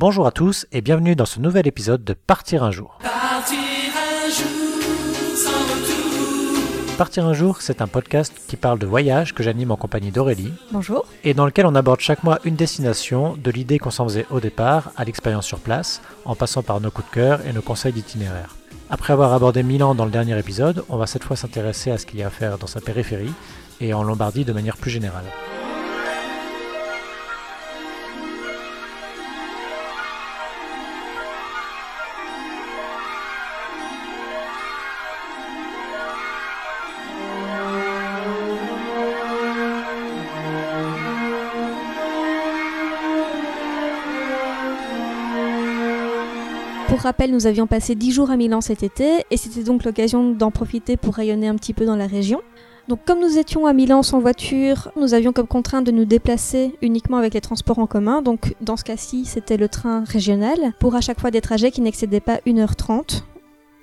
Bonjour à tous et bienvenue dans ce nouvel épisode de Partir un jour. Partir un jour, c'est un podcast qui parle de voyage que j'anime en compagnie d'Aurélie. Bonjour. Et dans lequel on aborde chaque mois une destination, de l'idée qu'on s'en faisait au départ à l'expérience sur place, en passant par nos coups de cœur et nos conseils d'itinéraire. Après avoir abordé Milan dans le dernier épisode, on va cette fois s'intéresser à ce qu'il y a à faire dans sa périphérie et en Lombardie de manière plus générale. Pour rappel, nous avions passé 10 jours à Milan cet été et c'était donc l'occasion d'en profiter pour rayonner un petit peu dans la région. Donc comme nous étions à Milan sans voiture, nous avions comme contrainte de nous déplacer uniquement avec les transports en commun. Donc dans ce cas-ci, c'était le train régional pour à chaque fois des trajets qui n'excédaient pas 1h30.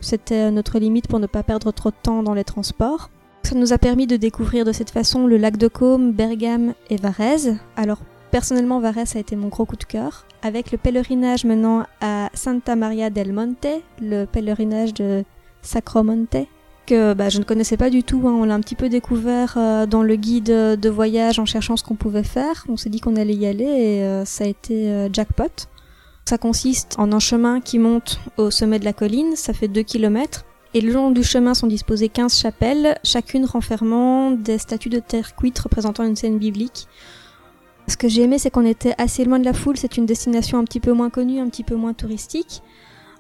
C'était notre limite pour ne pas perdre trop de temps dans les transports. Ça nous a permis de découvrir de cette façon le lac de Côme, Bergame et Varese. Alors personnellement, Varese a été mon gros coup de cœur. Avec le pèlerinage menant à Santa Maria del Monte, le pèlerinage de Sacromonte, que bah, je ne connaissais pas du tout. Hein. On l'a un petit peu découvert euh, dans le guide de voyage en cherchant ce qu'on pouvait faire. On s'est dit qu'on allait y aller et euh, ça a été euh, jackpot. Ça consiste en un chemin qui monte au sommet de la colline, ça fait 2 km. Et le long du chemin sont disposées 15 chapelles, chacune renfermant des statues de terre cuite représentant une scène biblique. Ce que j'ai aimé, c'est qu'on était assez loin de la foule. C'est une destination un petit peu moins connue, un petit peu moins touristique.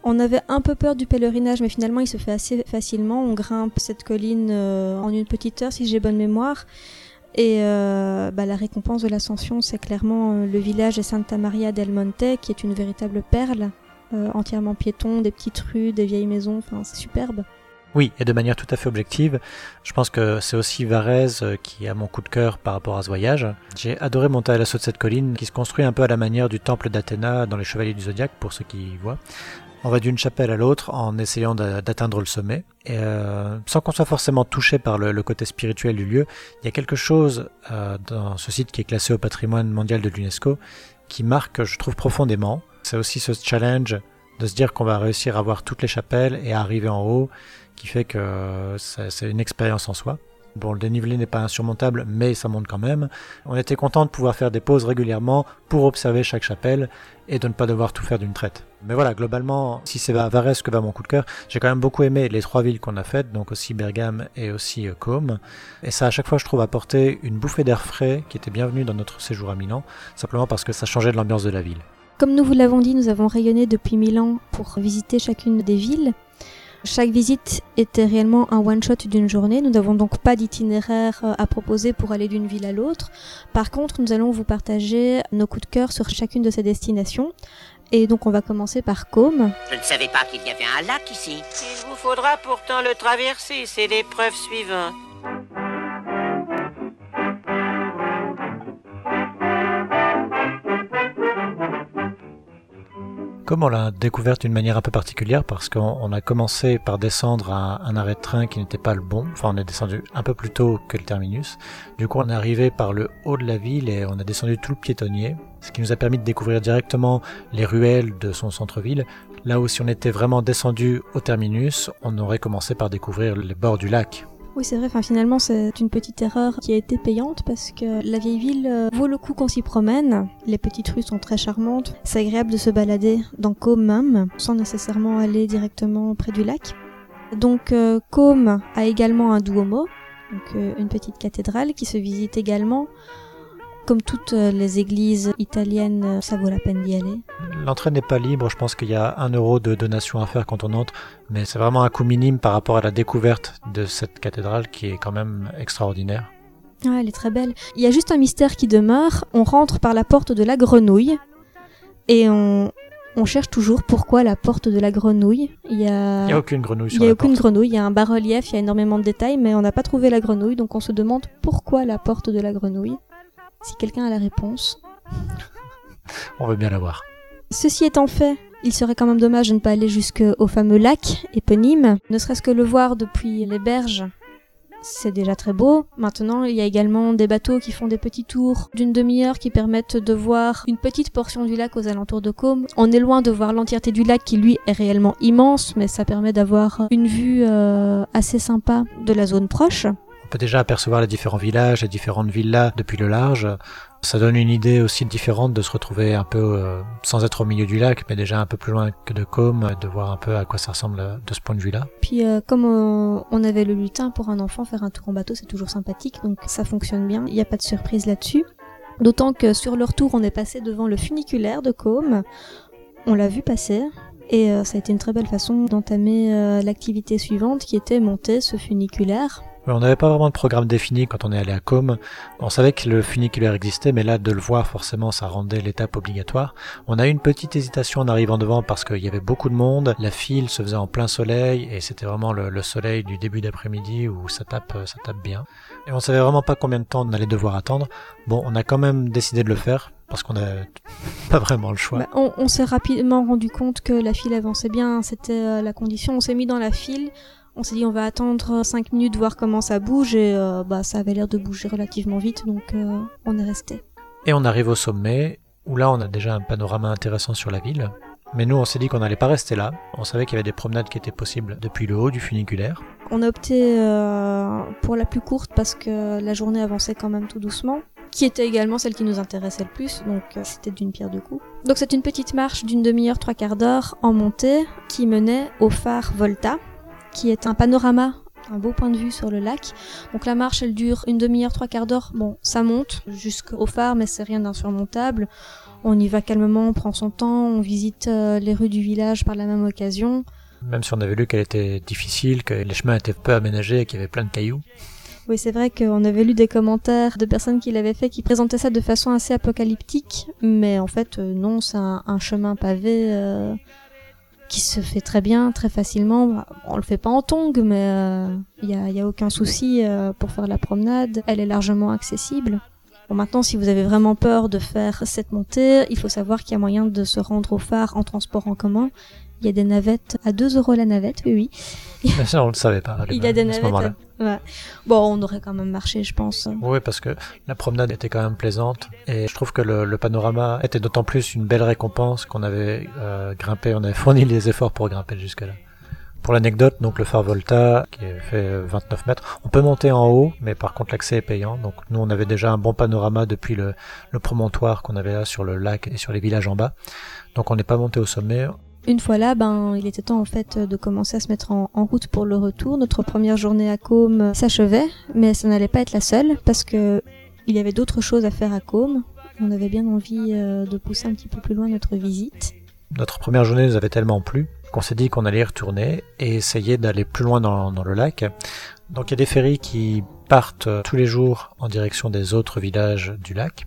On avait un peu peur du pèlerinage, mais finalement, il se fait assez facilement. On grimpe cette colline euh, en une petite heure, si j'ai bonne mémoire. Et euh, bah, la récompense de l'ascension, c'est clairement euh, le village de Santa Maria del Monte, qui est une véritable perle, euh, entièrement piéton, des petites rues, des vieilles maisons. Enfin, c'est superbe. Oui, et de manière tout à fait objective, je pense que c'est aussi Varese euh, qui a mon coup de cœur par rapport à ce voyage. J'ai adoré monter à l'assaut de cette colline qui se construit un peu à la manière du temple d'Athéna dans les Chevaliers du Zodiaque, pour ceux qui y voient. On va d'une chapelle à l'autre en essayant d'atteindre le sommet. Et euh, sans qu'on soit forcément touché par le, le, côté spirituel du lieu, il y a quelque chose euh, dans ce site qui est classé au patrimoine mondial de l'UNESCO qui marque, je trouve, profondément. C'est aussi ce challenge de se dire qu'on va réussir à voir toutes les chapelles et à arriver en haut qui fait que c'est une expérience en soi. Bon, le dénivelé n'est pas insurmontable, mais ça monte quand même. On était content de pouvoir faire des pauses régulièrement pour observer chaque chapelle et de ne pas devoir tout faire d'une traite. Mais voilà, globalement, si c'est Varese que va mon coup de cœur, j'ai quand même beaucoup aimé les trois villes qu'on a faites, donc aussi Bergame et aussi Côme. Et ça, à chaque fois, je trouve apporter une bouffée d'air frais qui était bienvenue dans notre séjour à Milan, simplement parce que ça changeait de l'ambiance de la ville. Comme nous vous l'avons dit, nous avons rayonné depuis Milan pour visiter chacune des villes. Chaque visite était réellement un one-shot d'une journée. Nous n'avons donc pas d'itinéraire à proposer pour aller d'une ville à l'autre. Par contre, nous allons vous partager nos coups de cœur sur chacune de ces destinations. Et donc on va commencer par Côme. Je ne savais pas qu'il y avait un lac ici. Il vous faudra pourtant le traverser, c'est l'épreuve suivante. Comme on l'a découvert d'une manière un peu particulière parce qu'on a commencé par descendre à un arrêt de train qui n'était pas le bon, enfin on est descendu un peu plus tôt que le terminus, du coup on est arrivé par le haut de la ville et on a descendu tout le piétonnier, ce qui nous a permis de découvrir directement les ruelles de son centre-ville, là où si on était vraiment descendu au terminus, on aurait commencé par découvrir les bords du lac. Oui, c'est vrai, enfin, finalement, c'est une petite erreur qui a été payante parce que la vieille ville euh, vaut le coup qu'on s'y promène. Les petites rues sont très charmantes. C'est agréable de se balader dans Côme même, sans nécessairement aller directement près du lac. Donc, euh, Côme a également un Duomo, donc euh, une petite cathédrale qui se visite également. Comme toutes les églises italiennes, ça vaut la peine d'y aller. L'entrée n'est pas libre, je pense qu'il y a un euro de donation à faire quand on entre, mais c'est vraiment un coût minime par rapport à la découverte de cette cathédrale qui est quand même extraordinaire. Ah, elle est très belle. Il y a juste un mystère qui demeure, on rentre par la porte de la grenouille et on, on cherche toujours pourquoi la porte de la grenouille. Il y a, il y a aucune grenouille sur il y a la aucune porte. grenouille, il y a un bas-relief, il y a énormément de détails, mais on n'a pas trouvé la grenouille, donc on se demande pourquoi la porte de la grenouille. Si quelqu'un a la réponse. On veut bien la voir. Ceci étant fait, il serait quand même dommage de ne pas aller jusqu'au fameux lac éponyme, ne serait-ce que le voir depuis les berges. c'est déjà très beau. Maintenant, il y a également des bateaux qui font des petits tours d'une demi-heure qui permettent de voir une petite portion du lac aux alentours de Côme. On est loin de voir l'entièreté du lac qui lui est réellement immense, mais ça permet d'avoir une vue euh, assez sympa de la zone proche. On peut déjà apercevoir les différents villages, les différentes villas depuis le large. Ça donne une idée aussi différente de se retrouver un peu euh, sans être au milieu du lac, mais déjà un peu plus loin que de Côme, de voir un peu à quoi ça ressemble euh, de ce point de vue-là. Puis euh, comme on avait le lutin pour un enfant, faire un tour en bateau c'est toujours sympathique, donc ça fonctionne bien, il n'y a pas de surprise là-dessus. D'autant que sur leur tour on est passé devant le funiculaire de Côme, on l'a vu passer, et ça a été une très belle façon d'entamer l'activité suivante qui était monter ce funiculaire on n'avait pas vraiment de programme défini quand on est allé à Com. On savait que le funiculaire existait, mais là, de le voir, forcément, ça rendait l'étape obligatoire. On a eu une petite hésitation en arrivant devant parce qu'il y avait beaucoup de monde. La file se faisait en plein soleil et c'était vraiment le, soleil du début d'après-midi où ça tape, ça tape bien. Et on savait vraiment pas combien de temps on allait devoir attendre. Bon, on a quand même décidé de le faire parce qu'on n'a pas vraiment le choix. Bah, on, s'est rapidement rendu compte que la file avançait bien, c'était euh, la condition. On s'est mis dans la file. On s'est dit on va attendre 5 minutes voir comment ça bouge et euh, bah ça avait l'air de bouger relativement vite donc euh, on est resté. Et on arrive au sommet où là on a déjà un panorama intéressant sur la ville. Mais nous on s'est dit qu'on n'allait pas rester là. On savait qu'il y avait des promenades qui étaient possibles depuis le haut du funiculaire. On a opté euh, pour la plus courte parce que la journée avançait quand même tout doucement qui était également celle qui nous intéressait le plus, donc c'était d'une pierre deux coups. Donc c'est une petite marche d'une demi-heure, trois quarts d'heure en montée qui menait au phare Volta, qui est un panorama un beau point de vue sur le lac. Donc la marche, elle dure une demi-heure, trois quarts d'heure. Bon, ça monte jusqu'au phare, mais c'est rien d'insurmontable. On y va calmement, on prend son temps, on visite euh, les rues du village par la même occasion. Même si on avait lu qu'elle était difficile, que les chemins étaient peu aménagés et qu'il y avait plein de cailloux. Oui, c'est vrai qu'on avait lu des commentaires de personnes qui l'avaient fait qui présentaient ça de façon assez apocalyptique, mais en fait, euh, non, c'est un, chemin pavé. Euh, qui se fait très bien, très facilement. On le fait pas en tongue, mais il euh, n'y a, a, aucun souci euh, pour faire la promenade. Elle est largement accessible. Bon, maintenant, si vous avez vraiment peur de faire cette montée, il faut savoir qu'il y a moyen de se rendre au phare en transport en commun. Il y a des navettes à 2 euros la navette, oui, oui. ça, on le savait pas. Il y a des navettes. Ouais. Bon, on aurait quand même marché, je pense. Oui, parce que la promenade était quand même plaisante et je trouve que le, panorama était d'autant plus une belle récompense qu'on avait euh, grimpé, on avait fourni les efforts pour grimper jusque-là. Pour l'anecdote, donc le phare Volta, qui fait 29 mètres, on peut monter en haut, mais par contre l'accès est payant. Donc nous, on avait déjà un bon panorama depuis le, le promontoire qu'on avait là sur le lac et sur les villages en bas. Donc on n'est pas monté au sommet. Une fois là, ben, il était temps en fait de commencer à se mettre en, route pour le retour. Notre première journée à Côme s'achevait, mais ça n'allait pas être la seule parce que il y avait d'autres choses à faire à Côme. On avait bien envie euh, de pousser un petit peu plus loin notre visite. Notre première journée nous avait tellement plu qu'on s'est dit qu'on allait y retourner et essayer d'aller plus loin dans, le lac. Donc il y a des ferries qui partent tous les jours en direction des autres villages du lac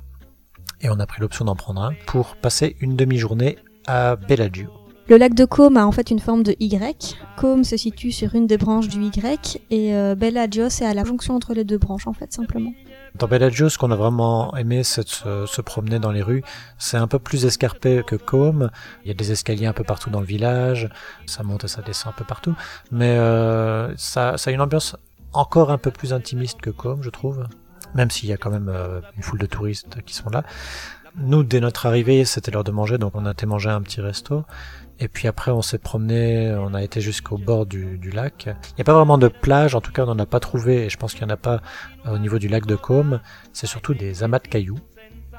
et on a pris l'option d'en prendre un pour passer une demi-journée à Bellagio. Le lac de Côme a en fait une forme de Y. Côme se situe sur une des branches du Y et euh, Bellagio c'est à la jonction entre les deux branches en fait simplement. Dans Bellagio, ce qu'on a vraiment aimé, c'est de se, promener dans les rues. C'est un peu plus escarpé que Côme. Il y a des escaliers un peu partout dans le village. Ça monte et ça descend un peu partout. Mais euh, ça, ça a une ambiance encore un peu plus intimiste que Côme, je trouve. Même s'il y a quand même euh, une foule de touristes qui sont là. Nous, dès notre arrivée, c'était l'heure de manger, donc on a été manger un petit resto. Et puis après, on s'est promené, on a été jusqu'au bord du, lac. Il n'y a pas vraiment de plage, en tout cas, on n'en a pas trouvé, et je pense qu'il n'y en a pas euh, au niveau du lac de Côme. C'est surtout des amas de cailloux.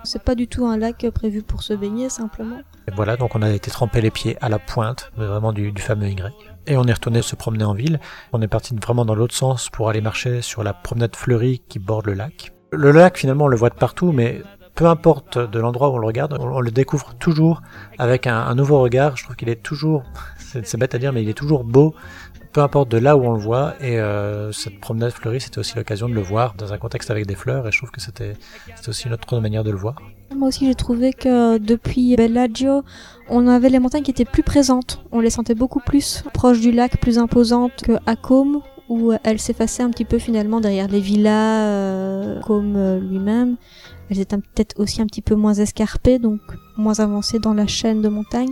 C'est pas du tout un lac prévu pour se baigner, simplement. Et voilà, donc on a été tremper les pieds à la pointe, vraiment du, du fameux Y. Et on est retourné se promener en ville. On est parti vraiment dans l'autre sens pour aller marcher sur la promenade fleurie qui borde le lac. Le lac, finalement, on le voit de partout, mais peu importe de l'endroit où on le regarde, on, le découvre toujours avec un, nouveau regard. Je trouve qu'il est toujours, c'est bête à dire, mais il est toujours beau, peu importe de là où on le voit. Et euh, cette promenade fleurie, c'était aussi l'occasion de le voir dans un contexte avec des fleurs. Et je trouve que c'était aussi une autre manière de le voir. Moi aussi, j'ai trouvé que depuis Bellagio, on avait les montagnes qui étaient plus présentes. On les sentait beaucoup plus proches du lac, plus imposantes que à Côme, où elles s'effaçaient un petit peu finalement derrière les villas, euh, euh, lui-même. Elles étaient peut-être aussi un petit peu moins escarpées, donc moins avancées dans la chaîne de montagne.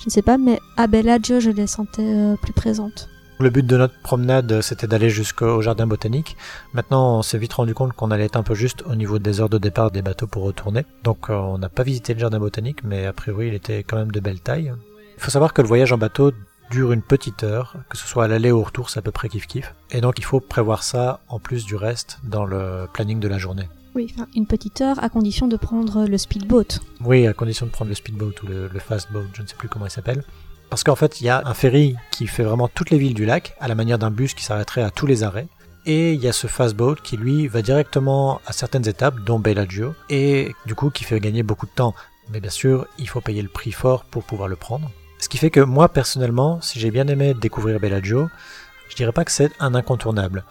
Je ne sais pas, mais à Bellagio, je les sentais euh, plus présentes. Le but de notre promenade, c'était d'aller jusqu'au jardin botanique. Maintenant, on s'est vite rendu compte qu'on allait être un peu juste au niveau des heures de départ des bateaux pour retourner. Donc, euh, on n'a pas visité le jardin botanique, mais a priori, il était quand même de belle taille. Il faut savoir que le voyage en bateau dure une petite heure, que ce soit à l'aller ou au retour, c'est à peu près kiff kiff. Et donc, il faut prévoir ça en plus du reste dans le planning de la journée. Oui, enfin, une petite heure à condition de prendre le speedboat. Oui, à condition de prendre le speedboat ou le, le fast boat, je ne sais plus comment il s'appelle. Parce qu'en fait, il y a un ferry qui fait vraiment toutes les villes du lac, à la manière d'un bus qui s'arrêterait à tous les arrêts. Et il y a ce fast boat qui lui va directement à certaines étapes, dont Bellagio, et du coup qui fait gagner beaucoup de temps. Mais bien sûr, il faut payer le prix fort pour pouvoir le prendre. Ce qui fait que moi personnellement, si j'ai bien aimé découvrir Bellagio, je dirais pas que c'est un incontournable.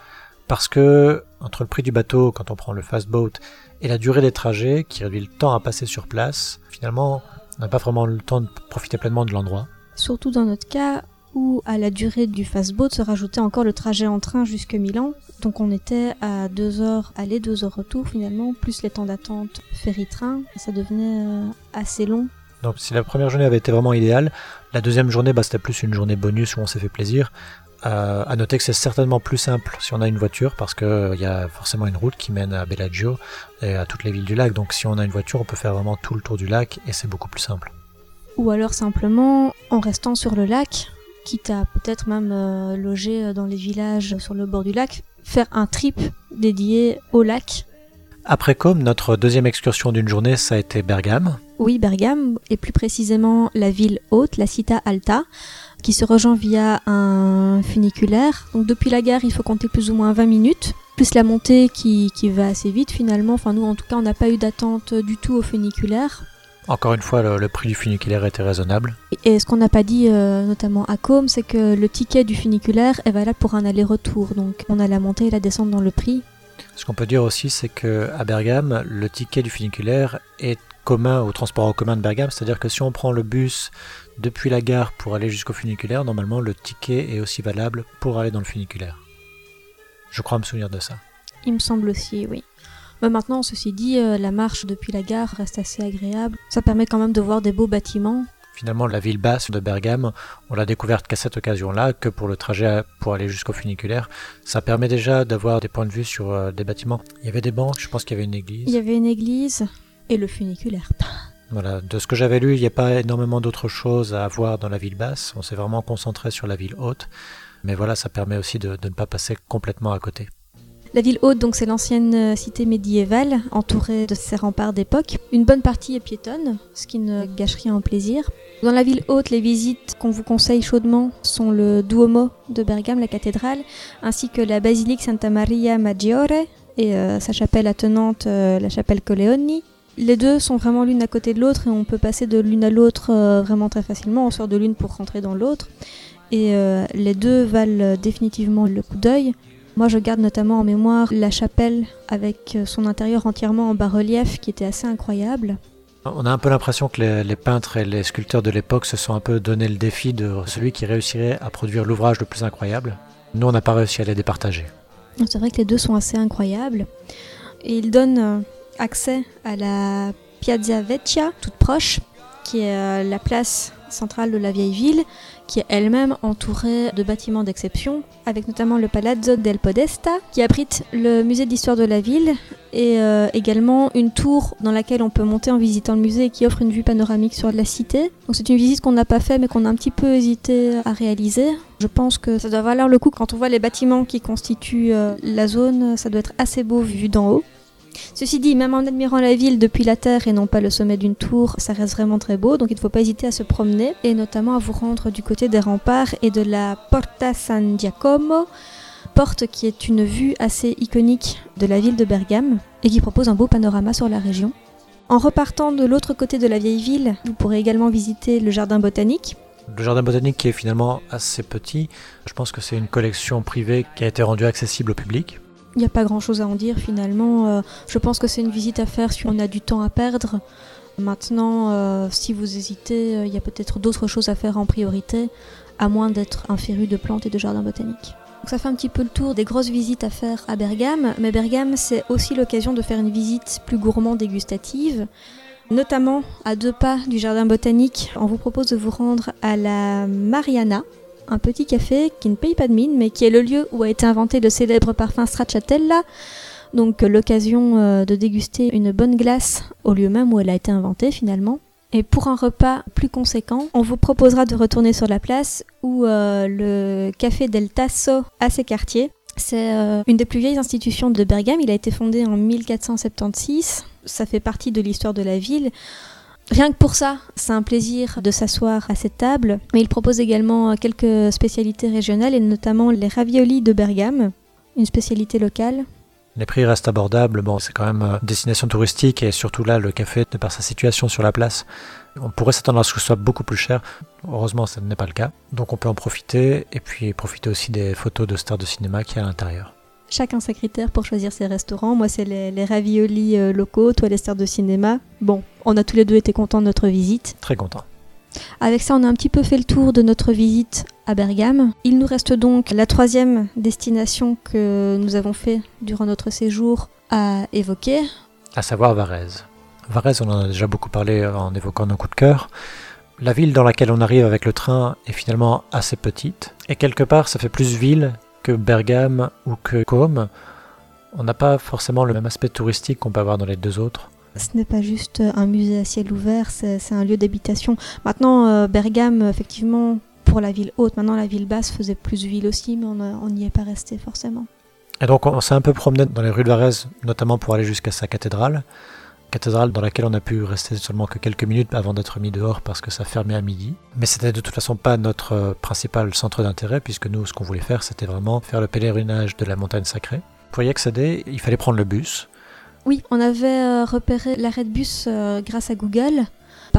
Parce que entre le prix du bateau quand on prend le fast boat et la durée des trajets qui réduit le temps à passer sur place, finalement, on n'a pas vraiment le temps de profiter pleinement de l'endroit. Surtout dans notre cas où à la durée du fastboat se rajoutait encore le trajet en train jusque Milan. Donc on était à 2 heures aller, 2 heures retour finalement, plus les temps d'attente ferry-train. Ça devenait euh, assez long. Donc si la première journée avait été vraiment idéale, la deuxième journée bah, c'était plus une journée bonus où on s'est fait plaisir. Euh, à noter que c'est certainement plus simple si on a une voiture parce qu'il euh, y a forcément une route qui mène à Bellagio et à toutes les villes du lac. Donc si on a une voiture, on peut faire vraiment tout le tour du lac et c'est beaucoup plus simple. Ou alors simplement en restant sur le lac, quitte à peut-être même euh, loger dans les villages sur le bord du lac, faire un trip dédié au lac. Après comme notre deuxième excursion d'une journée, ça a été Bergame. Oui, Bergame, et plus précisément la ville haute, la Città Alta, qui se rejoint via un funiculaire. Donc depuis la gare, il faut compter plus ou moins 20 minutes, plus la montée qui, qui va assez vite finalement. Enfin nous, en tout cas, on n'a pas eu d'attente du tout au funiculaire. Encore une fois, le, le prix du funiculaire était raisonnable. Et ce qu'on n'a pas dit, euh, notamment à Com, c'est que le ticket du funiculaire est valable pour un aller-retour. Donc on a la montée et la descente dans le prix. Ce qu'on peut dire aussi, c'est que à Bergame, le ticket du funiculaire est commun au transport en commun de Bergame, c'est-à-dire que si on prend le bus depuis la gare pour aller jusqu'au funiculaire, normalement le ticket est aussi valable pour aller dans le funiculaire. Je crois me souvenir de ça. Il me semble aussi, oui. Mais maintenant, ceci dit, euh, la marche depuis la gare reste assez agréable. Ça permet quand même de voir des beaux bâtiments. Finalement, la ville basse de Bergame, on l'a découverte qu'à cette occasion-là, que pour le trajet pour aller jusqu'au funiculaire. Ça permet déjà d'avoir des points de vue sur euh, des bâtiments. Il y avait des banques, je pense qu'il y avait une église. Il y avait une église et le funiculaire. Voilà, de ce que j'avais lu, il n'y a pas énormément d'autres choses à voir dans la ville basse. On s'est vraiment concentré sur la ville haute. Mais voilà, ça permet aussi de, de ne pas passer complètement à côté. La ville haute, donc c'est l'ancienne euh, cité médiévale, entourée de ses remparts d'époque. Une bonne partie est piétonne, ce qui ne gâche rien au plaisir. Dans la ville haute, les visites qu'on vous conseille chaudement sont le Duomo de Bergame, la cathédrale, ainsi que la basilique Santa Maria Maggiore et euh, sa chapelle attenante, euh, la chapelle Coleoni. Les deux sont vraiment l'une à côté de l'autre et on peut passer de l'une à l'autre euh, vraiment très facilement. On sort de l'une pour rentrer dans l'autre. Et les deux valent définitivement le coup d'œil. Moi, je garde notamment en mémoire la chapelle avec son intérieur entièrement en bas-relief qui était assez incroyable. On a un peu l'impression que les, peintres et les sculpteurs de l'époque se sont un peu donné le défi de celui qui réussirait à produire l'ouvrage le plus incroyable. Nous, on n'a pas réussi à les départager. C'est vrai que les deux sont assez incroyables. Et ils donnent euh, accès à la Piazza Vecchia, toute proche, qui est euh, la place centrale de la vieille ville, qui est elle-même entourée de bâtiments d'exception, avec notamment le Palazzo del Podesta, qui abrite le musée d'histoire de la ville, et euh, également une tour dans laquelle on peut monter en visitant le musée et qui offre une vue panoramique sur la cité. Donc c'est une visite qu'on n'a pas fait mais qu'on a un petit peu hésité à réaliser. Je pense que ça doit valoir le coup quand on voit les bâtiments qui constituent euh, la zone, ça doit être assez beau vu d'en haut. Ceci dit, même en admirant la ville depuis la terre et non pas le sommet d'une tour, ça reste vraiment très beau, donc il ne faut pas hésiter à se promener et notamment à vous rendre du côté des remparts et de la Porta San Giacomo, porte qui est une vue assez iconique de la ville de Bergame et qui propose un beau panorama sur la région. En repartant de l'autre côté de la vieille ville, vous pourrez également visiter le jardin botanique. Le jardin botanique qui est finalement assez petit, je pense que c'est une collection privée qui a été rendue accessible au public. Il n'y a pas grand chose à en dire finalement. Euh, je pense que c'est une visite à faire si on a du temps à perdre. Maintenant, euh, si vous hésitez, euh, il y a peut-être d'autres choses à faire en priorité, à moins d'être un féru de plantes et de jardins botaniques. Donc ça fait un petit peu le tour des grosses visites à faire à Bergame, mais Bergame c'est aussi l'occasion de faire une visite plus gourmand dégustative. Notamment à deux pas du jardin botanique, on vous propose de vous rendre à la Mariana, un petit café qui ne paye pas de mine, mais qui est le lieu où a été inventé le célèbre parfum Stracciatella. Donc euh, l'occasion euh, de déguster une bonne glace au lieu même où elle a été inventée finalement. Et pour un repas plus conséquent, on vous proposera de retourner sur la place où euh, le café del Tasso a ses quartiers. C'est une des plus vieilles institutions de Bergame. Il a été fondé en 1476. Ça fait partie de l'histoire de la ville. Rien que pour ça, c'est un plaisir de s'asseoir à cette table. Mais il propose également euh, quelques spécialités régionales et notamment les raviolis de Bergame, une spécialité locale. Les prix restent abordables. Bon, c'est quand même euh, destination touristique et surtout là, le café, de par sa situation sur la place, on pourrait s'attendre à ce que ce soit beaucoup plus cher. Heureusement, ce n'est pas le cas. Donc on peut en profiter et puis profiter aussi des photos de stars de cinéma qui y a à l'intérieur. Chacun ses critères pour choisir ses restaurants. Moi, c'est les, les raviolis euh, locaux, toi, les stars de cinéma. Bon, on a tous les deux été contents de notre visite. Très content. Avec ça, on a un petit peu fait le tour de notre visite à Bergame. Il nous reste donc la troisième destination que nous avons fait durant notre séjour à évoquer. À savoir Varèse. Varèse, on en a déjà beaucoup parlé en évoquant nos coups de cœur. La ville dans laquelle on arrive avec le train est finalement assez petite. Et quelque part, ça fait plus ville que Bergame ou que Côme. On n'a pas forcément le même aspect touristique qu'on peut avoir dans les deux autres. Ce n'est pas juste un musée à ciel ouvert, c'est un lieu d'habitation. Maintenant, euh, Bergame, effectivement, pour la ville haute, maintenant la ville basse faisait plus ville aussi, mais on n'y est pas resté forcément. Et donc on s'est un peu promené dans les rues de Varèse, notamment pour aller jusqu'à sa cathédrale. Cathédrale dans laquelle on a pu rester seulement que quelques minutes avant d'être mis dehors parce que ça fermait à midi. Mais c'était de toute façon pas notre euh, principal centre d'intérêt puisque nous, ce qu'on voulait faire, c'était vraiment faire le pèlerinage de la montagne sacrée. Pour y accéder, il fallait prendre le bus. Oui, on avait euh, repéré l'arrêt de bus euh, grâce à Google.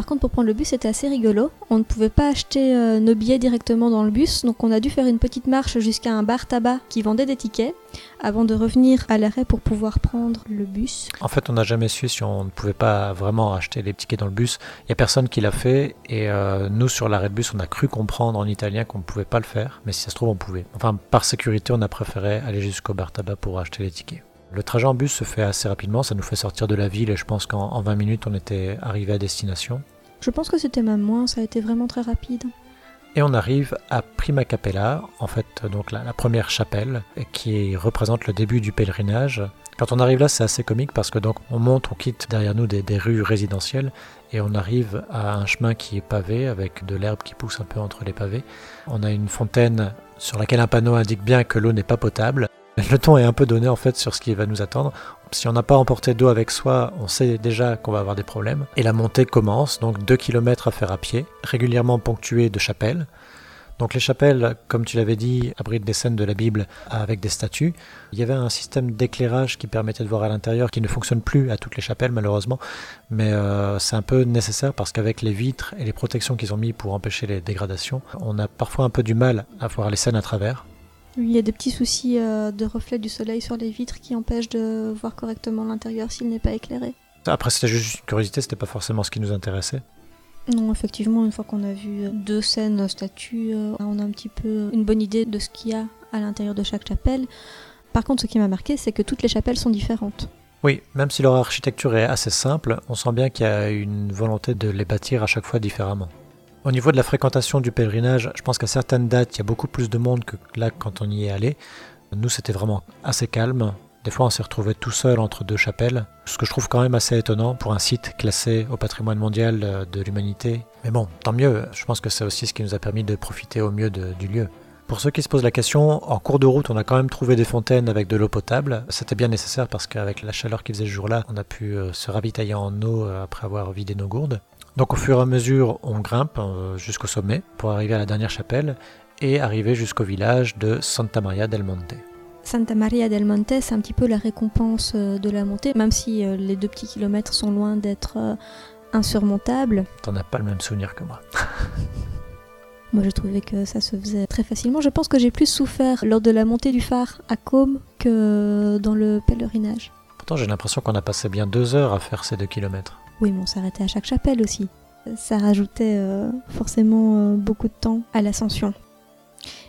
Par contre, pour prendre le bus, c'était assez rigolo. On ne pouvait pas acheter euh, nos billets directement dans le bus, donc on a dû faire une petite marche jusqu'à un bar tabac qui vendait des tickets avant de revenir à l'arrêt pour pouvoir prendre le bus. En fait, on n'a jamais su si on ne pouvait pas vraiment acheter les tickets dans le bus. Il n'y a personne qui l'a fait et euh, nous, sur l'arrêt de bus, on a cru comprendre en italien qu'on ne pouvait pas le faire, mais si ça se trouve, on pouvait. Enfin, par sécurité, on a préféré aller jusqu'au bar tabac pour acheter les tickets. Le trajet en bus se fait assez rapidement, ça nous fait sortir de la ville et je pense qu'en en 20 minutes on était arrivé à destination. Je pense que c'était même moins, ça a été vraiment très rapide. Et on arrive à Prima Capella, en fait donc la, la première chapelle qui représente le début du pèlerinage. Quand on arrive là c'est assez comique parce que donc on monte, on quitte derrière nous des, des rues résidentielles et on arrive à un chemin qui est pavé avec de l'herbe qui pousse un peu entre les pavés. On a une fontaine sur laquelle un panneau indique bien que l'eau n'est pas potable. Le ton est un peu donné en fait sur ce qui va nous attendre. Si on n'a pas emporté d'eau avec soi, on sait déjà qu'on va avoir des problèmes. Et la montée commence, donc 2 km à faire à pied, régulièrement ponctuée de chapelles. Donc les chapelles, comme tu l'avais dit, abritent des scènes de la Bible avec des statues. Il y avait un système d'éclairage qui permettait de voir à l'intérieur, qui ne fonctionne plus à toutes les chapelles malheureusement, mais euh, c'est un peu nécessaire parce qu'avec les vitres et les protections qu'ils ont mis pour empêcher les dégradations, on a parfois un peu du mal à voir les scènes à travers. Il y a des petits soucis euh, de reflet du soleil sur les vitres qui empêchent de voir correctement l'intérieur s'il n'est pas éclairé. Après, c'était juste une curiosité, c'était pas forcément ce qui nous intéressait. Non, effectivement, une fois qu'on a vu deux scènes statues, euh, on a un petit peu une bonne idée de ce qu'il y a à l'intérieur de chaque chapelle. Par contre, ce qui m'a marqué, c'est que toutes les chapelles sont différentes. Oui, même si leur architecture est assez simple, on sent bien qu'il y a une volonté de les bâtir à chaque fois différemment. Au niveau de la fréquentation du pèlerinage, je pense qu'à certaines dates, il y a beaucoup plus de monde que là quand on y est allé. Nous, c'était vraiment assez calme. Des fois, on s'est retrouvé tout seul entre deux chapelles, ce que je trouve quand même assez étonnant pour un site classé au patrimoine mondial euh, de l'humanité. Mais bon, tant mieux, je pense que c'est aussi ce qui nous a permis de profiter au mieux du lieu. Pour ceux qui se posent la question, en cours de route, on a quand même trouvé des fontaines avec de l'eau potable. C'était bien nécessaire parce qu'avec la chaleur qu'il faisait ce jour-là, on a pu euh, se ravitailler en eau euh, après avoir vidé nos gourdes. Donc au fur et à mesure, on grimpe euh, jusqu'au sommet pour arriver à la dernière chapelle et arriver jusqu'au village de Santa Maria del Monte. Santa Maria del Monte, c'est un petit peu la récompense euh, de la montée, même si euh, les deux petits kilomètres sont loin d'être insurmontables. T'en as pas le même souvenir que moi. Moi, je trouvais que ça se faisait très facilement. Je pense que j'ai plus souffert lors de la montée du phare à Côme que dans le pèlerinage. Pourtant, j'ai l'impression qu'on a passé bien deux heures à faire ces deux kilomètres. Oui, mais on s'arrêtait à chaque chapelle aussi. Ça rajoutait euh, forcément euh, beaucoup de temps à l'ascension.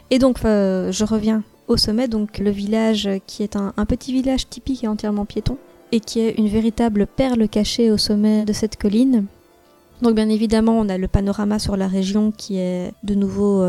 Et donc, euh, je reviens au sommet, donc le village qui est un, petit village typique et entièrement piéton, et qui est une véritable perle cachée au sommet de cette colline. Donc bien évidemment, on a le panorama sur la région qui est de nouveau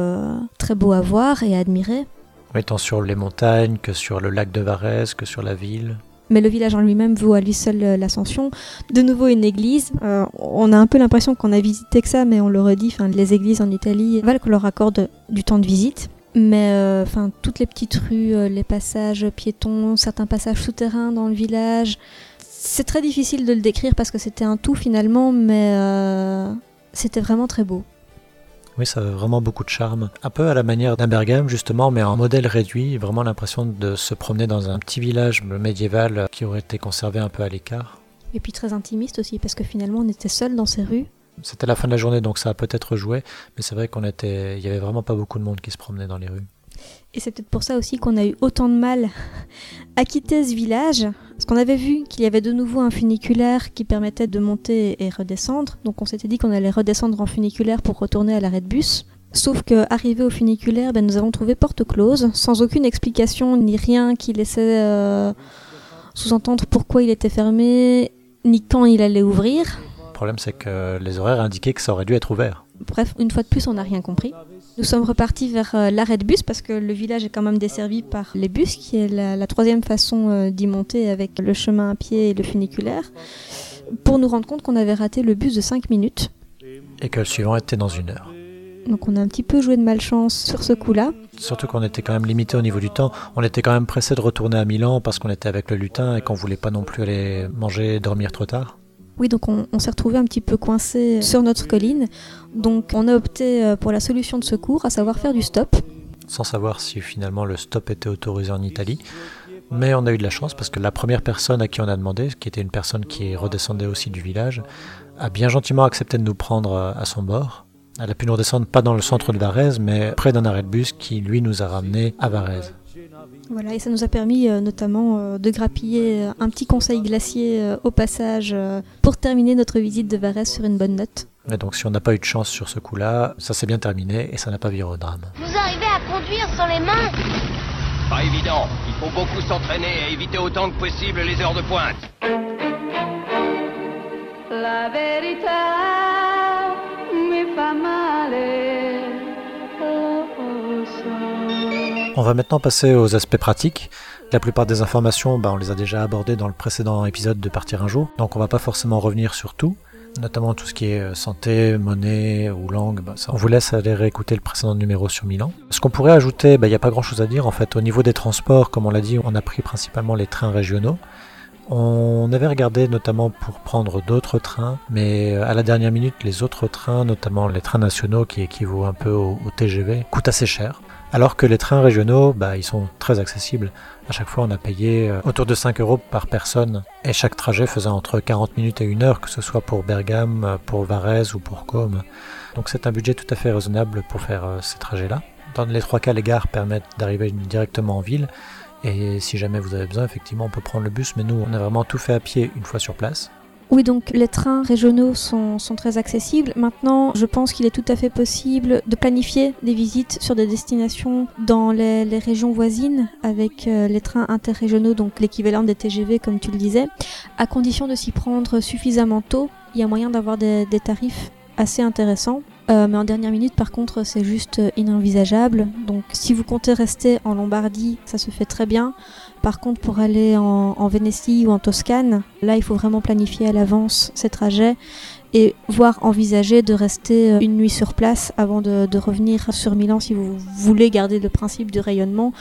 très beau à voir et à admirer. Oui, tant sur les montagnes que sur le lac de Varese, que sur la ville. Mais le village en lui-même vaut à lui seul euh, l'ascension. De nouveau une église. Euh, on a un peu l'impression qu'on a visité que ça, mais on le redit, les églises en Italie valent qu'on leur accorde du temps de visite. Mais euh, enfin, toutes les petites rues, les passages piétons, certains passages souterrains dans le village, c'est très difficile de le décrire parce que c'était un tout finalement, mais c'était vraiment très beau. Oui, ça a vraiment beaucoup de charme. Un peu à la manière d'un Bergame, justement, mais en modèle réduit. Vraiment l'impression de se promener dans un petit village médiéval qui aurait été conservé un peu à l'écart. Et puis très intimiste aussi, parce que finalement on était seul dans ces rues. C'était la fin de la journée, donc ça a peut-être joué, mais c'est vrai qu'on était, il y avait vraiment pas beaucoup de monde qui se promenait dans les rues. Et c'est peut-être pour ça aussi qu'on a eu autant de mal à quitter ce village, parce qu'on avait vu qu'il y avait de nouveau un funiculaire qui permettait de monter et redescendre. Donc on s'était dit qu'on allait redescendre en funiculaire pour retourner à l'arrêt de bus. Sauf que arrivé au funiculaire, ben, nous avons trouvé porte close, sans aucune explication ni rien qui laissait euh, sous-entendre pourquoi il était fermé, ni quand il allait ouvrir. Le problème, c'est que les horaires indiquaient que ça aurait dû être ouvert. Bref, une fois de plus, on n'a rien compris. Nous sommes repartis vers euh, l'arrêt de bus parce que le village est quand même desservi par les bus, qui est la, la troisième façon euh, d'y monter avec le chemin à pied et le funiculaire, pour nous rendre compte qu'on avait raté le bus de 5 minutes. Et que le suivant était dans une heure. Donc on a un petit peu joué de malchance sur ce coup-là. Surtout qu'on était quand même limité au niveau du temps. On était quand même pressé de retourner à Milan parce qu'on était avec le lutin et qu'on voulait pas non plus aller manger et dormir trop tard. Oui, donc on, s'est retrouvé un petit peu coincé sur notre colline. Donc on a opté euh, pour la solution de secours, à savoir faire du stop. sans savoir si finalement le stop était autorisé en Italie. Mais on a eu de la chance parce que la première personne à qui on a demandé, qui était une personne qui redescendait aussi du village, a bien gentiment accepté de nous prendre euh, à son bord. Elle a pu nous redescendre pas dans le centre de Varese, mais près d'un arrêt de bus qui lui nous a ramenés à Varese. Voilà, et ça nous a permis euh, notamment euh, de grappiller euh, un petit conseil glacier euh, au passage euh, pour terminer notre visite de Varese sur une bonne note. Et donc si on n'a pas eu de chance sur ce coup-là, ça s'est bien terminé et ça n'a pas viré au drame. Vous arrivez à conduire sans les mains? Pas évident. Il faut beaucoup s'entraîner et éviter autant que possible les heures de pointe. La verità On va maintenant passer aux aspects pratiques. La plupart des informations, bah, on les a déjà abordées dans le précédent épisode de Partir un jour, donc on va pas forcément revenir sur tout, notamment tout ce qui est euh, santé, monnaie ou langue. bah, on vous laisse aller réécouter le précédent numéro sur Milan. Ce qu'on pourrait ajouter, bah, il n'y a pas grand chose à dire en fait. Au niveau des transports, comme on l'a dit, on a pris principalement les trains régionaux. On avait regardé notamment pour prendre d'autres trains, mais euh, à la dernière minute, les autres trains, notamment les trains nationaux qui équivaut un peu au TGV, coûtent assez cher. Alors que les trains régionaux, bah, ils sont très accessibles. À chaque fois, on a payé euh, autour de 5 euros par personne, et chaque trajet faisait entre 40 minutes et 1 heure, que ce soit pour Bergame, euh, pour Varese ou pour Côme. Donc c'est un budget tout à fait raisonnable pour faire euh, ces trajets-là. Dans les trois cas, les gares permettent d'arriver directement en ville, et si jamais vous avez besoin, effectivement, on peut prendre le bus, mais nous, on a vraiment tout fait à pied une fois sur place. Oui, donc les trains régionaux sont, très accessibles. Maintenant, je pense qu'il est tout à fait possible de planifier des visites sur des destinations dans les, régions voisines avec euh, les trains interrégionaux, donc l'équivalent des TGV comme tu le disais, à condition de s'y prendre suffisamment tôt. Il y a moyen d'avoir des, des tarifs assez intéressants. Euh, mais en dernière minute, par contre, c'est juste euh, inenvisageable. Donc, si vous comptez rester en Lombardie, ça se fait très bien. Par contre, pour aller en, Vénétie ou en Toscane, là, il faut vraiment planifier à l'avance ces trajets et voire envisager de rester euh, une nuit sur place avant de, revenir sur Milan si vous voulez garder le principe du rayonnement.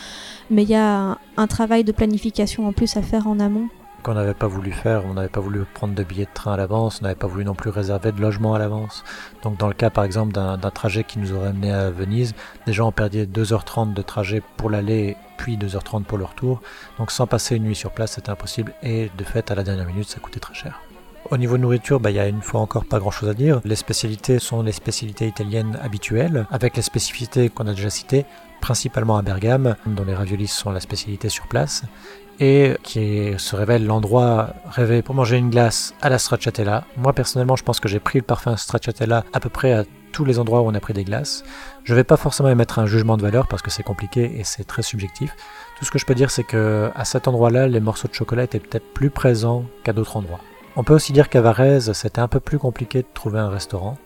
Mais il y a un travail de planification en plus à faire en amont. Qu'on n'avait pas voulu faire, on n'avait pas voulu prendre de billets de train à l'avance, on n'avait pas voulu non plus réserver de logement à l'avance. Donc dans le cas par exemple d'un trajet qui nous aurait amené à Venise, déjà on perdait 2h30 de trajet pour l'aller puis 2h30 pour le retour. Donc sans passer une nuit sur place c'était impossible et de fait à la dernière minute ça coûtait très cher. Au niveau nourriture, bah, il y a une fois encore pas grand chose à dire. Les spécialités sont les spécialités italiennes habituelles, avec les spécificités qu'on a déjà citées, principalement à Bergame, dont les raviolis sont la spécialité sur place, et qui se révèle l'endroit rêvé pour manger une glace à la stracciatella. Moi personnellement, je pense que j'ai pris le parfum stracciatella à peu près à tous les endroits où on a pris des glaces. Je vais pas forcément émettre un jugement de valeur parce que c'est compliqué et c'est très subjectif. Tout ce que je peux dire, c'est que à cet endroit-là, les morceaux de chocolat étaient peut-être plus présents qu'à d'autres endroits. On peut aussi dire qu'à Varese, c'était un peu plus compliqué de trouver un restaurant.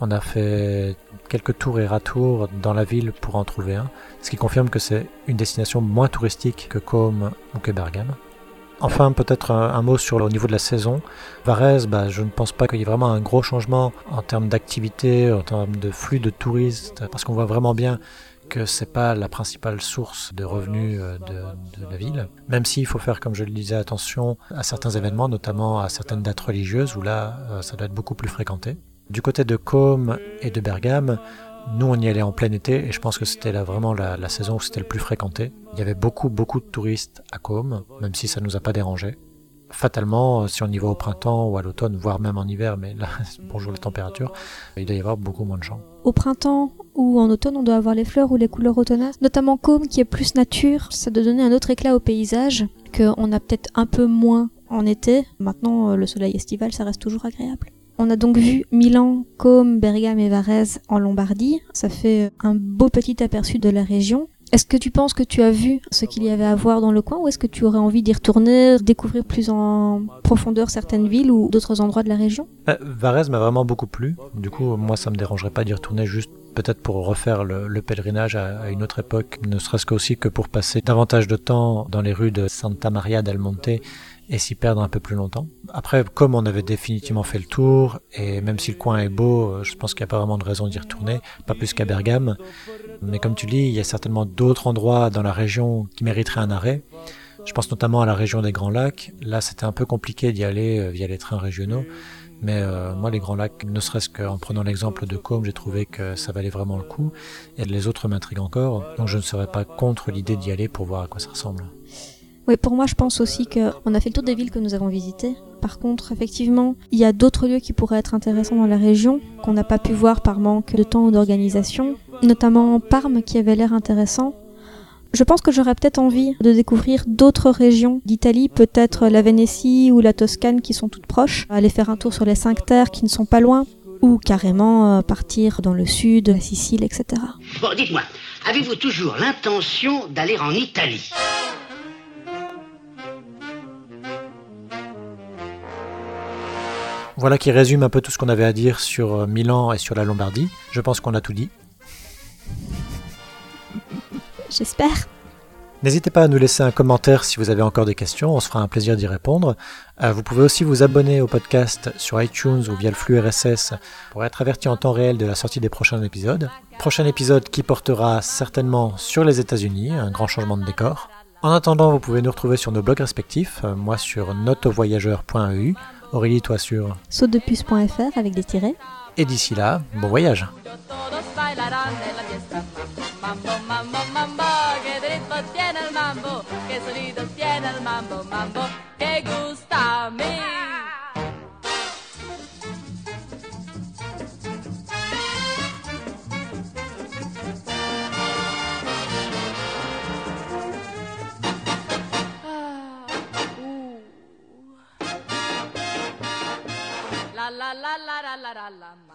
On a fait quelques tours et ratours dans la ville pour en trouver un, ce qui confirme que c'est une destination moins touristique que Côme ou que Bergame. Enfin, peut-être un, mot sur le au niveau de la saison. Varese, bah, je ne pense pas qu'il y ait vraiment un gros changement en termes d'activité, en termes de flux de touristes, parce qu'on voit vraiment bien que c'est pas la principale source de revenus euh, de, de la ville. Même s'il faut faire, comme je le disais, attention à certains événements, notamment à certaines dates religieuses où là, euh, ça doit être beaucoup plus fréquenté. Du côté de Côme et de Bergame, nous on y allait en plein été et je pense que c'était là vraiment la, la saison où c'était le plus fréquenté. Il y avait beaucoup beaucoup de touristes à Côme, même si ça nous a pas dérangé. Fatalement, si on y va au printemps ou à l'automne, voire même en hiver, mais là, bonjour les températures, il doit y avoir beaucoup moins de gens. Au printemps ou en automne, on doit avoir les fleurs ou les couleurs automnales, notamment Côme qui est plus nature. Ça doit donner un autre éclat au paysage qu'on a peut-être un peu moins en été. Maintenant, euh, le soleil estival, ça reste toujours agréable. On a donc vu Milan, Côme, Bergame et Varese en Lombardie. Ça fait un beau petit aperçu de la région. Est-ce que tu penses que tu as vu ce qu'il y avait à voir dans le coin ou est-ce que tu aurais envie d'y retourner, découvrir plus en profondeur certaines villes ou d'autres endroits de la région? Euh, Varese m'a vraiment beaucoup plu. Du coup, moi, ça me dérangerait pas d'y retourner juste peut-être pour refaire le, le pèlerinage à, à une autre époque, ne serait-ce qu'aussi que pour passer davantage de temps dans les rues de Santa Maria del Monte et s'y perdre un peu plus longtemps. Après, comme on avait définitivement fait le tour, et même si le coin est beau, euh, je pense qu'il n'y a pas vraiment de raison d'y retourner, pas plus qu'à Bergame. Mais comme tu dis, il y a certainement d'autres endroits dans la région qui mériteraient un arrêt. Je pense notamment à la région des Grands Lacs. Là, c'était un peu compliqué d'y aller euh, via les trains régionaux. Mais euh, moi, les Grands Lacs, ne serait-ce qu'en prenant l'exemple de Côme, j'ai trouvé que ça valait vraiment le coup. Et les autres m'intriguent encore. Donc je ne serais pas contre l'idée d'y aller pour voir à quoi ça ressemble. Oui, pour moi, je pense aussi qu'on a fait le tour des villes que nous avons visitées. Par contre, effectivement, il y a d'autres lieux qui pourraient être intéressants dans la région, qu'on n'a pas pu voir par manque de temps ou d'organisation, notamment Parme qui avait l'air intéressant. Je pense que j'aurais peut-être envie de découvrir d'autres régions d'Italie, peut-être la Vénétie ou la Toscane qui sont toutes proches, aller faire un tour sur les cinq terres qui ne sont pas loin, ou carrément euh, partir dans le sud, la Sicile, etc. Bon, dites-moi, avez-vous toujours l'intention d'aller en Italie? Voilà qui résume un peu tout ce qu'on avait à dire sur euh, Milan et sur la Lombardie. Je pense qu'on a tout dit. J'espère. N'hésitez pas à nous laisser un commentaire si vous avez encore des questions, on se fera un plaisir d'y répondre. Euh, vous pouvez aussi vous abonner au podcast sur iTunes ou via le flux RSS pour être averti en temps réel de la sortie des prochains épisodes. Prochain épisode qui portera certainement sur les États-Unis, un grand changement de décor. En attendant, vous pouvez nous retrouver sur nos blogs respectifs, euh, moi sur notevoyageur.eu, Aurélie toi sur... Sautedepuce.fr avec des tirets. Et d'ici là, bon voyage လာမ